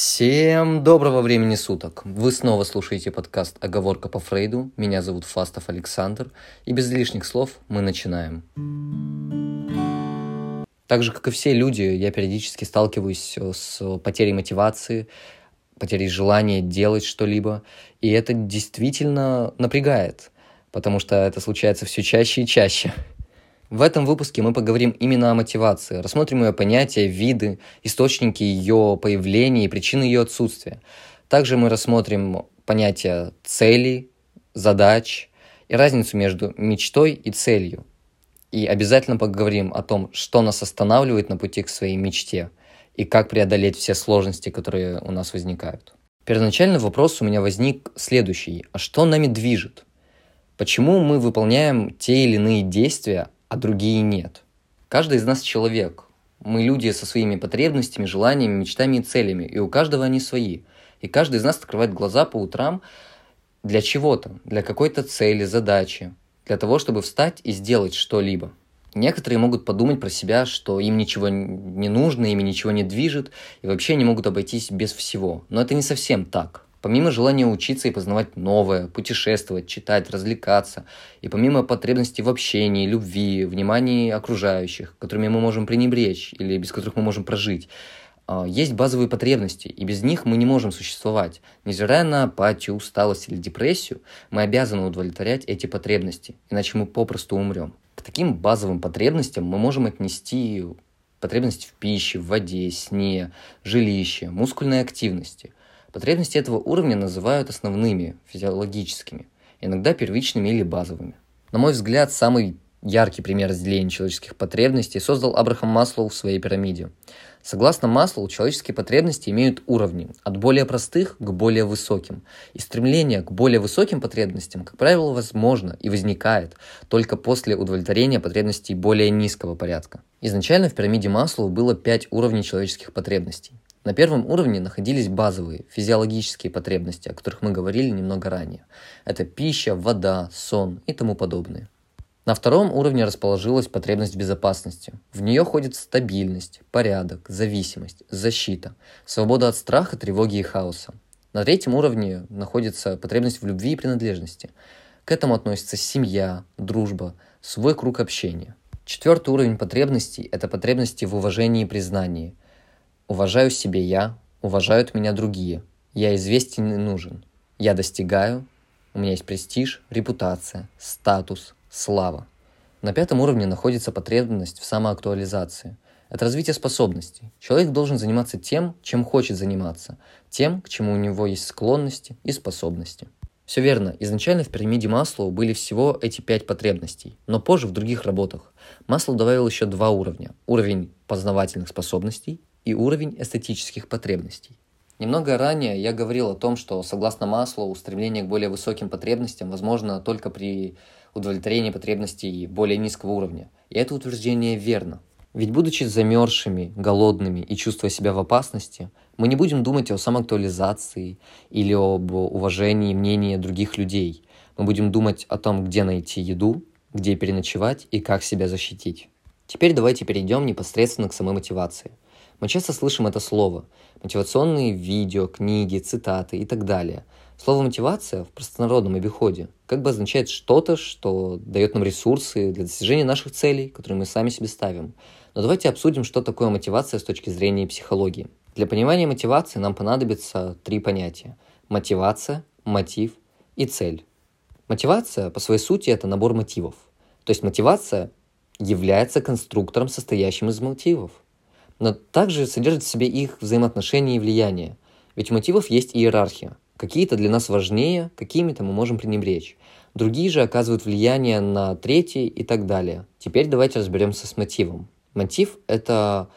Всем доброго времени суток! Вы снова слушаете подкаст «Оговорка по Фрейду». Меня зовут Фастов Александр. И без лишних слов мы начинаем. Так же, как и все люди, я периодически сталкиваюсь э, с потерей мотивации, потерей желания делать что-либо. И это действительно напрягает, потому что это случается все чаще и чаще. В этом выпуске мы поговорим именно о мотивации, рассмотрим ее понятия, виды, источники ее появления и причины ее отсутствия. Также мы рассмотрим понятия целей, задач и разницу между мечтой и целью. И обязательно поговорим о том, что нас останавливает на пути к своей мечте и как преодолеть все сложности, которые у нас возникают. Первоначальный вопрос у меня возник следующий. А что нами движет? Почему мы выполняем те или иные действия, а другие нет. Каждый из нас человек. Мы люди со своими потребностями, желаниями, мечтами и целями, и у каждого они свои. И каждый из нас открывает глаза по утрам для чего-то, для какой-то цели, задачи, для того, чтобы встать и сделать что-либо. Некоторые могут подумать про себя, что им ничего не нужно, ими ничего не движет, и вообще они могут обойтись без всего. Но это не совсем так. Помимо желания учиться и познавать новое, путешествовать, читать, развлекаться, и помимо потребностей в общении, любви, внимании окружающих, которыми мы можем пренебречь или без которых мы можем прожить, а, есть базовые потребности, и без них мы не можем существовать. Невзирая на апатию, усталость или депрессию, мы обязаны удовлетворять эти потребности, иначе мы попросту умрем. К таким базовым потребностям мы можем отнести потребности в пище, в воде, сне, жилище, мускульной активности. Потребности этого уровня называют основными, физиологическими, иногда первичными или базовыми. На мой взгляд, самый яркий пример разделения человеческих потребностей создал Абрахам Маслоу в своей пирамиде. Согласно Маслоу, человеческие потребности имеют уровни от более простых к более высоким. И стремление к более высоким потребностям, как правило, возможно и возникает только после удовлетворения потребностей более низкого порядка. Изначально в пирамиде Маслоу было пять уровней человеческих потребностей. На первом уровне находились базовые физиологические потребности, о которых мы говорили немного ранее. Это пища, вода, сон и тому подобное. На втором уровне расположилась потребность безопасности. В нее входит стабильность, порядок, зависимость, защита, свобода от страха, тревоги и хаоса. На третьем уровне находится потребность в любви и принадлежности. К этому относится семья, дружба, свой круг общения. Четвертый уровень потребностей – это потребности в уважении и признании – Уважаю себе я, уважают меня другие. Я известен и нужен. Я достигаю, у меня есть престиж, репутация, статус, слава. На пятом уровне находится потребность в самоактуализации. Это развитие способностей. Человек должен заниматься тем, чем хочет заниматься, тем, к чему у него есть склонности и способности. Все верно, изначально в пирамиде Маслоу были всего эти пять потребностей, но позже в других работах Маслоу добавил еще два уровня. Уровень познавательных способностей и уровень эстетических потребностей. Немного ранее я говорил о том, что согласно Маслоу устремление к более высоким потребностям возможно только при удовлетворении потребностей более низкого уровня. И это утверждение верно. Ведь будучи замерзшими, голодными и чувствуя себя в опасности, мы не будем думать о самоактуализации или об уважении мнения других людей. Мы будем думать о том, где найти еду, где переночевать и как себя защитить. Теперь давайте перейдем непосредственно к самой мотивации – мы часто слышим это слово. Мотивационные видео, книги, цитаты и так далее. Слово «мотивация» в простонародном обиходе как бы означает что-то, что дает нам ресурсы для достижения наших целей, которые мы сами себе ставим. Но давайте обсудим, что такое мотивация с точки зрения психологии. Для понимания мотивации нам понадобится три понятия. Мотивация, мотив и цель. Мотивация, по своей сути, это набор мотивов. То есть мотивация является конструктором, состоящим из мотивов но также содержит в себе их взаимоотношения и влияние. Ведь у мотивов есть иерархия. Какие-то для нас важнее, какими-то мы можем пренебречь. Другие же оказывают влияние на третьи и так далее. Теперь давайте разберемся с мотивом. Мотив – это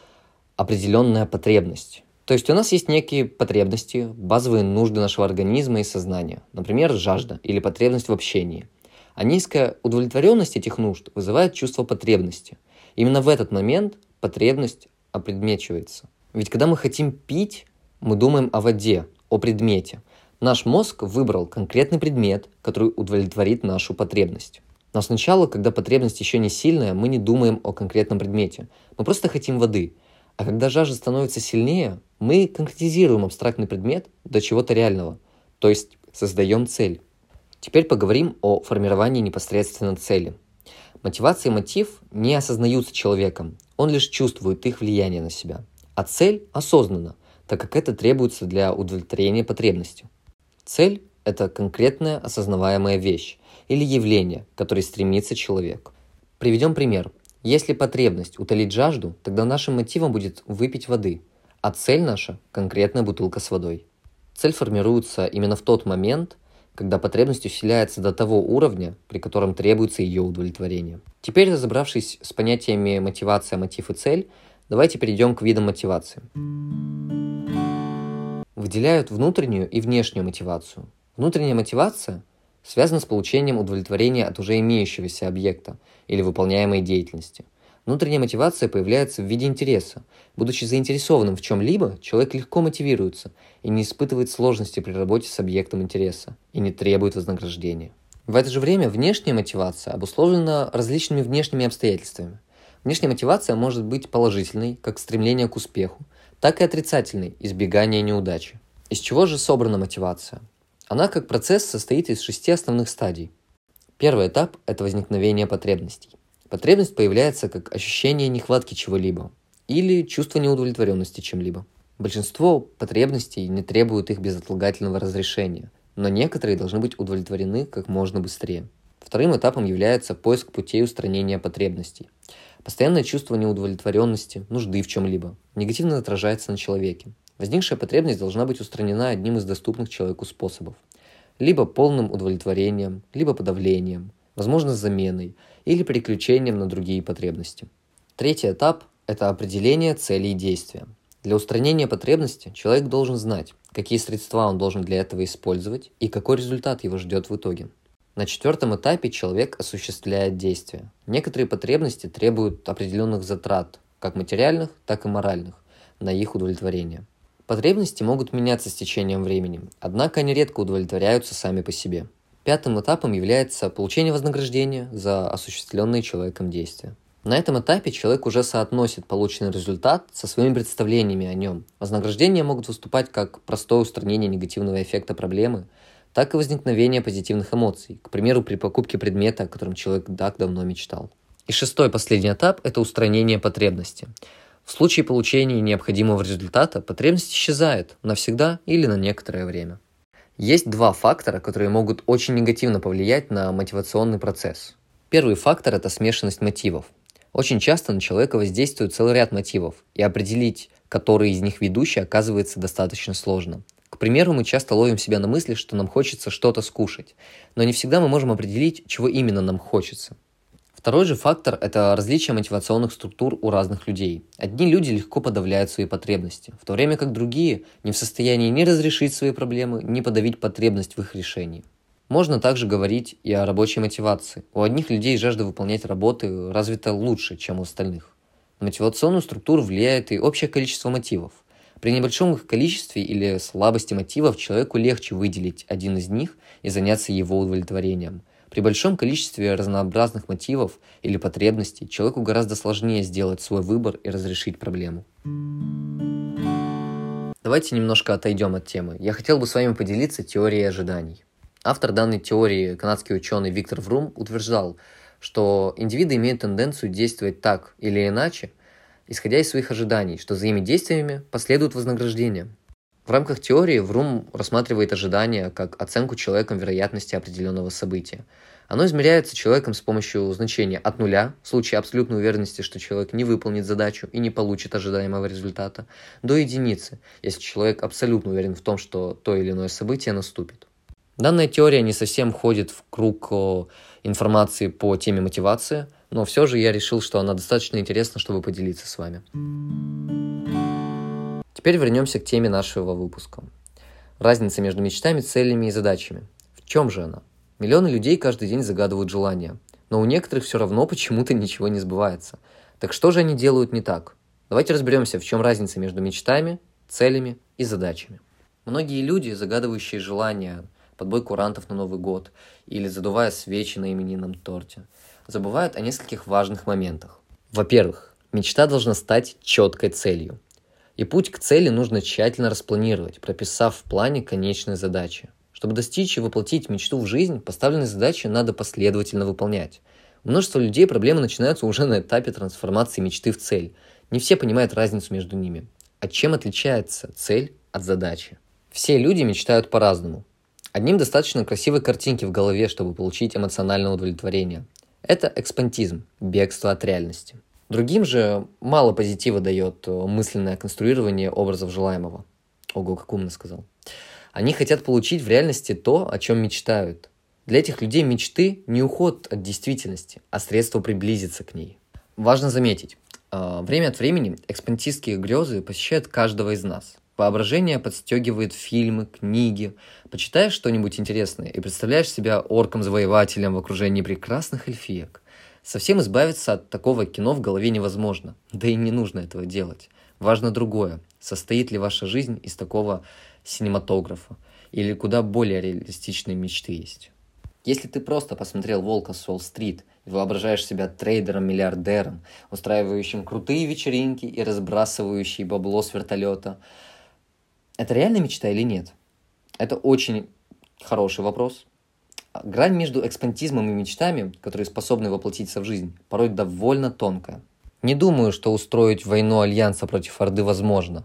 определенная потребность. То есть у нас есть некие потребности, базовые нужды нашего организма и сознания. Например, жажда или потребность в общении. А низкая удовлетворенность этих нужд вызывает чувство потребности. Именно в этот момент потребность опредмечивается. Ведь когда мы хотим пить, мы думаем о воде, о предмете. Наш мозг выбрал конкретный предмет, который удовлетворит нашу потребность. Но сначала, когда потребность еще не сильная, мы не думаем о конкретном предмете. Мы просто хотим воды. А когда жажда становится сильнее, мы конкретизируем абстрактный предмет до чего-то реального, то есть создаем цель. Теперь поговорим о формировании непосредственно цели. Мотивация и мотив не осознаются человеком, он лишь чувствует их влияние на себя. А цель осознанна, так как это требуется для удовлетворения потребности. Цель – это конкретная осознаваемая вещь или явление, к которой стремится человек. Приведем пример. Если потребность утолить жажду, тогда нашим мотивом будет выпить воды, а цель наша – конкретная бутылка с водой. Цель формируется именно в тот момент, когда потребность усиляется до того уровня, при котором требуется ее удовлетворение. Теперь, разобравшись с понятиями мотивация, мотив и цель, давайте перейдем к видам мотивации. Выделяют внутреннюю и внешнюю мотивацию. Внутренняя мотивация связана с получением удовлетворения от уже имеющегося объекта или выполняемой деятельности. Внутренняя мотивация появляется в виде интереса. Будучи заинтересованным в чем-либо, человек легко мотивируется и не испытывает сложности при работе с объектом интереса и не требует вознаграждения. В это же время внешняя мотивация обусловлена различными внешними обстоятельствами. Внешняя мотивация может быть положительной, как стремление к успеху, так и отрицательной, избегание неудачи. Из чего же собрана мотивация? Она как процесс состоит из шести основных стадий. Первый этап – это возникновение потребностей. Потребность появляется как ощущение нехватки чего-либо или чувство неудовлетворенности чем-либо. Большинство потребностей не требуют их безотлагательного разрешения, но некоторые должны быть удовлетворены как можно быстрее. Вторым этапом является поиск путей устранения потребностей. Постоянное чувство неудовлетворенности, нужды в чем-либо негативно отражается на человеке. Возникшая потребность должна быть устранена одним из доступных человеку способов. Либо полным удовлетворением, либо подавлением, возможно заменой или переключением на другие потребности. Третий этап – это определение цели и действия. Для устранения потребности человек должен знать, какие средства он должен для этого использовать и какой результат его ждет в итоге. На четвертом этапе человек осуществляет действия. Некоторые потребности требуют определенных затрат, как материальных, так и моральных, на их удовлетворение. Потребности могут меняться с течением времени, однако они редко удовлетворяются сами по себе. Пятым этапом является получение вознаграждения за осуществленные человеком действия. На этом этапе человек уже соотносит полученный результат со своими представлениями о нем. Вознаграждения могут выступать как простое устранение негативного эффекта проблемы, так и возникновение позитивных эмоций, к примеру, при покупке предмета, о котором человек так давно мечтал. И шестой последний этап – это устранение потребности. В случае получения необходимого результата потребность исчезает навсегда или на некоторое время. Есть два фактора, которые могут очень негативно повлиять на мотивационный процесс. Первый фактор – это смешанность мотивов. Очень часто на человека воздействует целый ряд мотивов, и определить, который из них ведущий, оказывается достаточно сложно. К примеру, мы часто ловим себя на мысли, что нам хочется что-то скушать, но не всегда мы можем определить, чего именно нам хочется. Второй же фактор – это различие мотивационных структур у разных людей. Одни люди легко подавляют свои потребности, в то время как другие не в состоянии ни разрешить свои проблемы, ни подавить потребность в их решении. Можно также говорить и о рабочей мотивации. У одних людей жажда выполнять работы развита лучше, чем у остальных. На мотивационную структуру влияет и общее количество мотивов. При небольшом их количестве или слабости мотивов человеку легче выделить один из них и заняться его удовлетворением – при большом количестве разнообразных мотивов или потребностей человеку гораздо сложнее сделать свой выбор и разрешить проблему. Давайте немножко отойдем от темы. Я хотел бы с вами поделиться теорией ожиданий. Автор данной теории, канадский ученый Виктор Врум, утверждал, что индивиды имеют тенденцию действовать так или иначе, исходя из своих ожиданий, что за ими действиями последует вознаграждение. В рамках теории Врум рассматривает ожидания как оценку человеком вероятности определенного события. Оно измеряется человеком с помощью значения от нуля, в случае абсолютной уверенности, что человек не выполнит задачу и не получит ожидаемого результата, до единицы, если человек абсолютно уверен в том, что то или иное событие наступит. Данная теория не совсем входит в круг информации по теме мотивации, но все же я решил, что она достаточно интересна, чтобы поделиться с вами. Теперь вернемся к теме нашего выпуска. Разница между мечтами, целями и задачами. В чем же она? Миллионы людей каждый день загадывают желания, но у некоторых все равно почему-то ничего не сбывается. Так что же они делают не так? Давайте разберемся, в чем разница между мечтами, целями и задачами. Многие люди, загадывающие желания, подбой курантов на Новый год или задувая свечи на именинном торте, забывают о нескольких важных моментах. Во-первых, Мечта должна стать четкой целью. И путь к цели нужно тщательно распланировать, прописав в плане конечные задачи. Чтобы достичь и воплотить мечту в жизнь, поставленные задачи надо последовательно выполнять. У множества людей проблемы начинаются уже на этапе трансформации мечты в цель. Не все понимают разницу между ними. А чем отличается цель от задачи? Все люди мечтают по-разному. Одним достаточно красивой картинки в голове, чтобы получить эмоциональное удовлетворение. Это экспантизм, бегство от реальности. Другим же мало позитива дает э, мысленное конструирование образов желаемого. Ого, как умно сказал. Они хотят получить в реальности то, о чем мечтают. Для этих людей мечты не уход от действительности, а средство приблизиться к ней. Важно заметить, э, время от времени экспантистские грезы посещают каждого из нас. Воображение подстегивает фильмы, книги. Почитаешь что-нибудь интересное и представляешь себя орком-завоевателем в окружении прекрасных эльфиек. Совсем избавиться от такого кино в голове невозможно. Да и не нужно этого делать. Важно другое. Состоит ли ваша жизнь из такого синематографа? Или куда более реалистичные мечты есть? Если ты просто посмотрел «Волка с Уолл-стрит» и воображаешь себя трейдером-миллиардером, устраивающим крутые вечеринки и разбрасывающий бабло с вертолета, это реально мечта или нет? Это очень хороший вопрос. Грань между экспантизмом и мечтами, которые способны воплотиться в жизнь, порой довольно тонкая. Не думаю, что устроить войну Альянса против Орды возможно,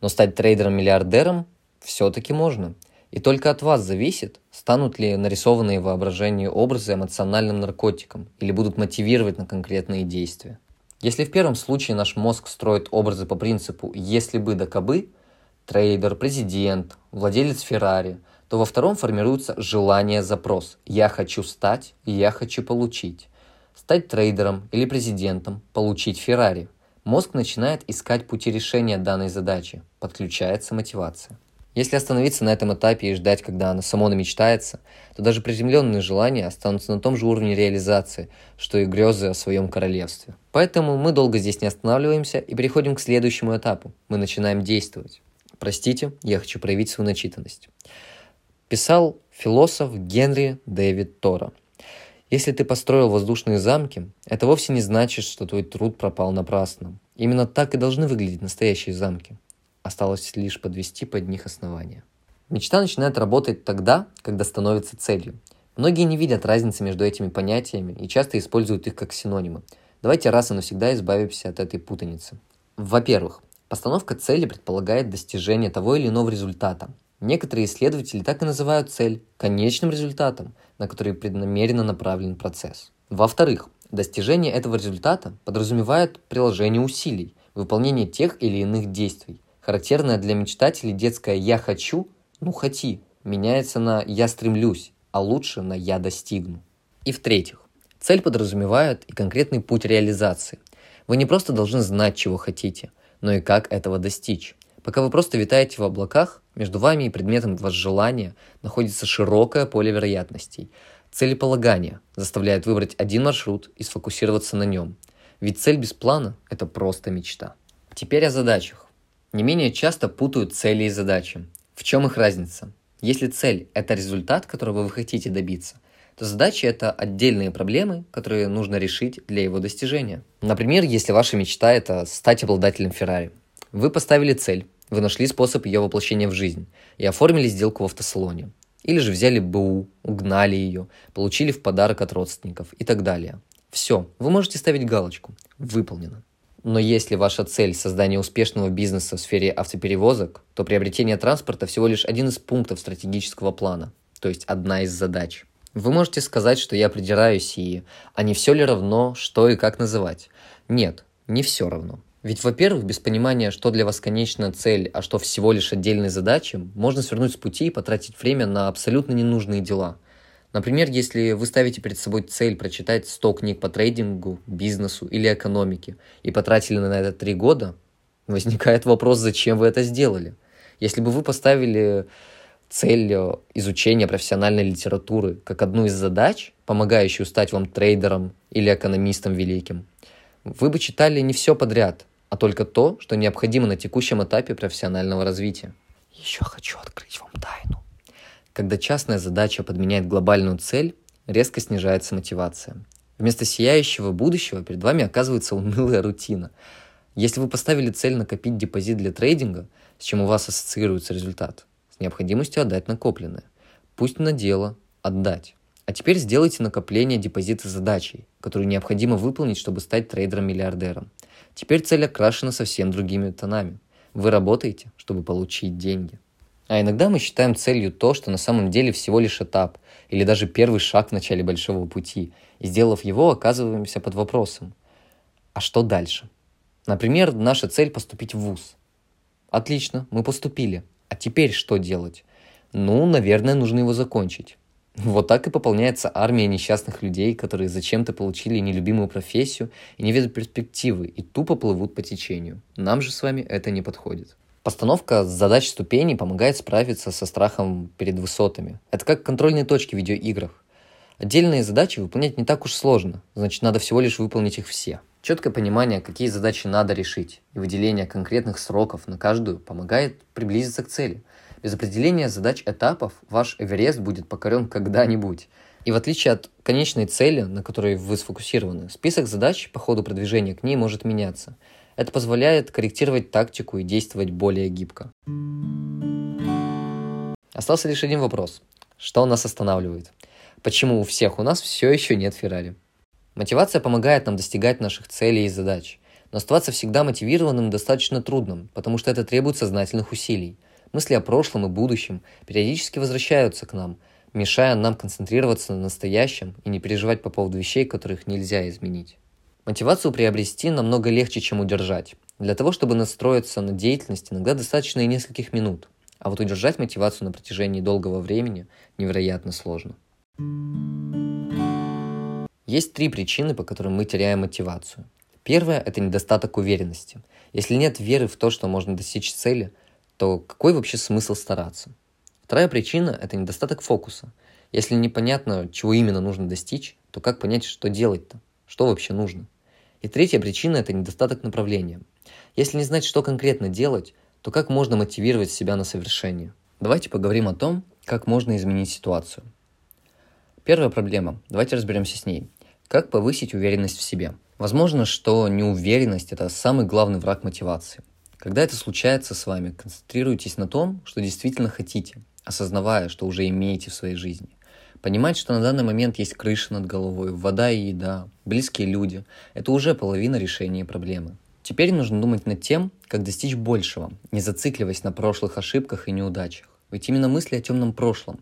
но стать трейдером-миллиардером все-таки можно. И только от вас зависит, станут ли нарисованные воображение образы эмоциональным наркотиком или будут мотивировать на конкретные действия. Если в первом случае наш мозг строит образы по принципу «если бы да кабы», трейдер, президент, владелец Феррари – то во втором формируется желание-запрос. Я хочу стать, я хочу получить. Стать трейдером или президентом, получить Феррари. Мозг начинает искать пути решения данной задачи. Подключается мотивация. Если остановиться на этом этапе и ждать, когда оно само намечтается, то даже приземленные желания останутся на том же уровне реализации, что и грезы о своем королевстве. Поэтому мы долго здесь не останавливаемся и переходим к следующему этапу. Мы начинаем действовать. Простите, я хочу проявить свою начитанность. Писал философ Генри Дэвид Тора. Если ты построил воздушные замки, это вовсе не значит, что твой труд пропал напрасно. Именно так и должны выглядеть настоящие замки. Осталось лишь подвести под них основания. Мечта начинает работать тогда, когда становится целью. Многие не видят разницы между этими понятиями и часто используют их как синонимы. Давайте раз и навсегда избавимся от этой путаницы. Во-первых, постановка цели предполагает достижение того или иного результата, Некоторые исследователи так и называют цель конечным результатом, на который преднамеренно направлен процесс. Во-вторых, достижение этого результата подразумевает приложение усилий, выполнение тех или иных действий. Характерное для мечтателей детское «я хочу», ну хоти, меняется на «я стремлюсь», а лучше на «я достигну». И в-третьих, цель подразумевает и конкретный путь реализации. Вы не просто должны знать, чего хотите, но и как этого достичь. Пока вы просто витаете в облаках, между вами и предметом возжелания находится широкое поле вероятностей. Целеполагание заставляет выбрать один маршрут и сфокусироваться на нем. Ведь цель без плана – это просто мечта. Теперь о задачах. Не менее часто путают цели и задачи. В чем их разница? Если цель – это результат, которого вы хотите добиться, то задачи – это отдельные проблемы, которые нужно решить для его достижения. Например, если ваша мечта – это стать обладателем Феррари. Вы поставили цель, вы нашли способ ее воплощения в жизнь и оформили сделку в автосалоне. Или же взяли БУ, угнали ее, получили в подарок от родственников и так далее. Все, вы можете ставить галочку. Выполнено. Но если ваша цель – создание успешного бизнеса в сфере автоперевозок, то приобретение транспорта всего лишь один из пунктов стратегического плана, то есть одна из задач. Вы можете сказать, что я придираюсь и... А не все ли равно, что и как называть? Нет, не все равно. Ведь, во-первых, без понимания, что для вас конечная цель, а что всего лишь отдельные задачи, можно свернуть с пути и потратить время на абсолютно ненужные дела. Например, если вы ставите перед собой цель прочитать 100 книг по трейдингу, бизнесу или экономике и потратили на это 3 года, возникает вопрос, зачем вы это сделали. Если бы вы поставили цель изучения профессиональной литературы как одну из задач, помогающую стать вам трейдером или экономистом великим, вы бы читали не все подряд, а только то, что необходимо на текущем этапе профессионального развития. Еще хочу открыть вам тайну. Когда частная задача подменяет глобальную цель, резко снижается мотивация. Вместо сияющего будущего перед вами оказывается унылая рутина. Если вы поставили цель накопить депозит для трейдинга, с чем у вас ассоциируется результат, с необходимостью отдать накопленное. Пусть на дело отдать. А теперь сделайте накопление депозита задачей, которую необходимо выполнить, чтобы стать трейдером-миллиардером. Теперь цель окрашена совсем другими тонами. Вы работаете, чтобы получить деньги. А иногда мы считаем целью то, что на самом деле всего лишь этап или даже первый шаг в начале большого пути, и сделав его, оказываемся под вопросом. А что дальше? Например, наша цель поступить в ВУЗ. Отлично, мы поступили. А теперь что делать? Ну, наверное, нужно его закончить. Вот так и пополняется армия несчастных людей, которые зачем-то получили нелюбимую профессию и не видят перспективы, и тупо плывут по течению. Нам же с вами это не подходит. Постановка задач ступеней помогает справиться со страхом перед высотами. Это как контрольные точки в видеоиграх. Отдельные задачи выполнять не так уж сложно, значит надо всего лишь выполнить их все. Четкое понимание, какие задачи надо решить, и выделение конкретных сроков на каждую помогает приблизиться к цели. Без определения задач этапов ваш Эверест будет покорен когда-нибудь. И в отличие от конечной цели, на которой вы сфокусированы, список задач по ходу продвижения к ней может меняться – это позволяет корректировать тактику и действовать более гибко. Остался лишь один вопрос. Что нас останавливает? Почему у всех у нас все еще нет Феррари? Мотивация помогает нам достигать наших целей и задач. Но оставаться всегда мотивированным достаточно трудным, потому что это требует сознательных усилий. Мысли о прошлом и будущем периодически возвращаются к нам, мешая нам концентрироваться на настоящем и не переживать по поводу вещей, которых нельзя изменить. Мотивацию приобрести намного легче, чем удержать. Для того, чтобы настроиться на деятельность, иногда достаточно и нескольких минут. А вот удержать мотивацию на протяжении долгого времени невероятно сложно. Есть три причины, по которым мы теряем мотивацию. Первая – это недостаток уверенности. Если нет веры в то, что можно достичь цели, то какой вообще смысл стараться? Вторая причина – это недостаток фокуса. Если непонятно, чего именно нужно достичь, то как понять, что делать-то? Что вообще нужно? И третья причина – это недостаток направления. Если не знать, что конкретно делать, то как можно мотивировать себя на совершение? Давайте поговорим о том, как можно изменить ситуацию. Первая проблема. Давайте разберемся с ней. Как повысить уверенность в себе? Возможно, что неуверенность – это самый главный враг мотивации. Когда это случается с вами, концентрируйтесь на том, что действительно хотите, осознавая, что уже имеете в своей жизни. Понимать, что на данный момент есть крыша над головой, вода и еда, близкие люди – это уже половина решения проблемы. Теперь нужно думать над тем, как достичь большего, не зацикливаясь на прошлых ошибках и неудачах. Ведь именно мысли о темном прошлом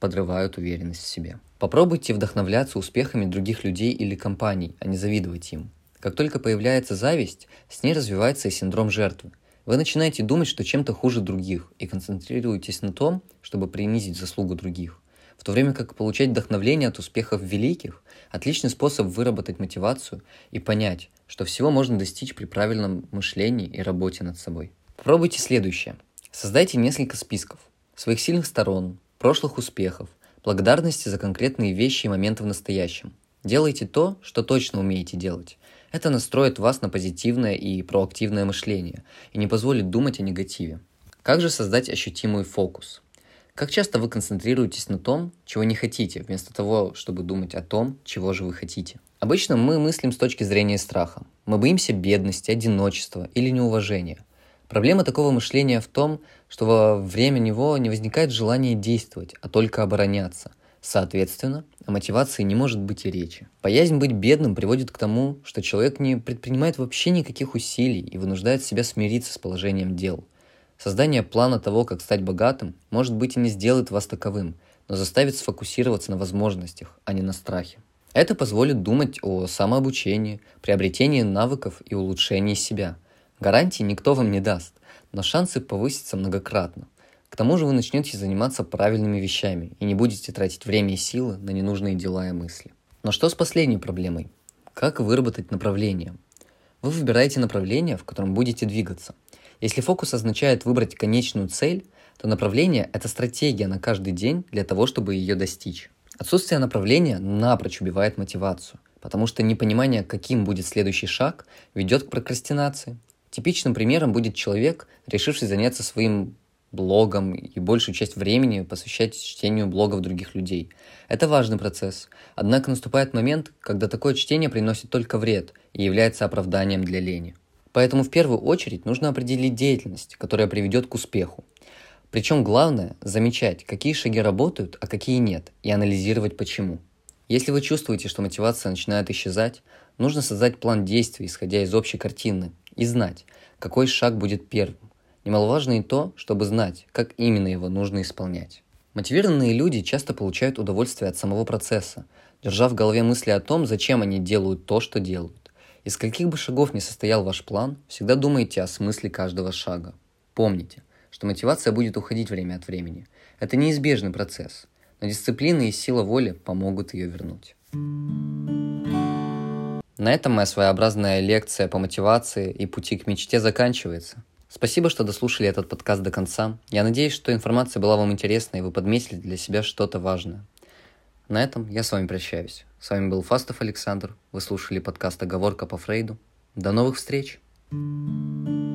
подрывают уверенность в себе. Попробуйте вдохновляться успехами других людей или компаний, а не завидовать им. Как только появляется зависть, с ней развивается и синдром жертвы. Вы начинаете думать, что чем-то хуже других, и концентрируетесь на том, чтобы принизить заслугу других в то время как получать вдохновление от успехов великих – отличный способ выработать мотивацию и понять, что всего можно достичь при правильном мышлении и работе над собой. Попробуйте следующее. Создайте несколько списков своих сильных сторон, прошлых успехов, благодарности за конкретные вещи и моменты в настоящем. Делайте то, что точно умеете делать. Это настроит вас на позитивное и проактивное мышление и не позволит думать о негативе. Как же создать ощутимый фокус? Как часто вы концентрируетесь на том, чего не хотите, вместо того, чтобы думать о том, чего же вы хотите? Обычно мы мыслим с точки зрения страха. Мы боимся бедности, одиночества или неуважения. Проблема такого мышления в том, что во время него не возникает желания действовать, а только обороняться. Соответственно, о мотивации не может быть и речи. Боязнь быть бедным приводит к тому, что человек не предпринимает вообще никаких усилий и вынуждает себя смириться с положением дел – Создание плана того, как стать богатым, может быть и не сделает вас таковым, но заставит сфокусироваться на возможностях, а не на страхе. Это позволит думать о самообучении, приобретении навыков и улучшении себя. Гарантии никто вам не даст, но шансы повысятся многократно. К тому же вы начнете заниматься правильными вещами и не будете тратить время и силы на ненужные дела и мысли. Но что с последней проблемой? Как выработать направление? Вы выбираете направление, в котором будете двигаться – если фокус означает выбрать конечную цель, то направление – это стратегия на каждый день для того, чтобы ее достичь. Отсутствие направления напрочь убивает мотивацию, потому что непонимание, каким будет следующий шаг, ведет к прокрастинации. Типичным примером будет человек, решивший заняться своим блогам и большую часть времени посвящать чтению блогов других людей. Это важный процесс. Однако наступает момент, когда такое чтение приносит только вред и является оправданием для лени. Поэтому в первую очередь нужно определить деятельность, которая приведет к успеху. Причем главное – замечать, какие шаги работают, а какие нет, и анализировать почему. Если вы чувствуете, что мотивация начинает исчезать, нужно создать план действий, исходя из общей картины, и знать, какой шаг будет первым. Немаловажно и то, чтобы знать, как именно его нужно исполнять. Мотивированные люди часто получают удовольствие от самого процесса, держа в голове мысли о том, зачем они делают то, что делают. Из каких бы шагов ни состоял ваш план, всегда думайте о смысле каждого шага. Помните, что мотивация будет уходить время от времени. Это неизбежный процесс, но дисциплина и сила воли помогут ее вернуть. На этом моя своеобразная лекция по мотивации и пути к мечте заканчивается. Спасибо, что дослушали этот подкаст до конца. Я надеюсь, что информация была вам интересна и вы подметили для себя что-то важное. На этом я с вами прощаюсь. С вами был Фастов Александр. Вы слушали подкаст «Оговорка по Фрейду». До новых встреч! thank you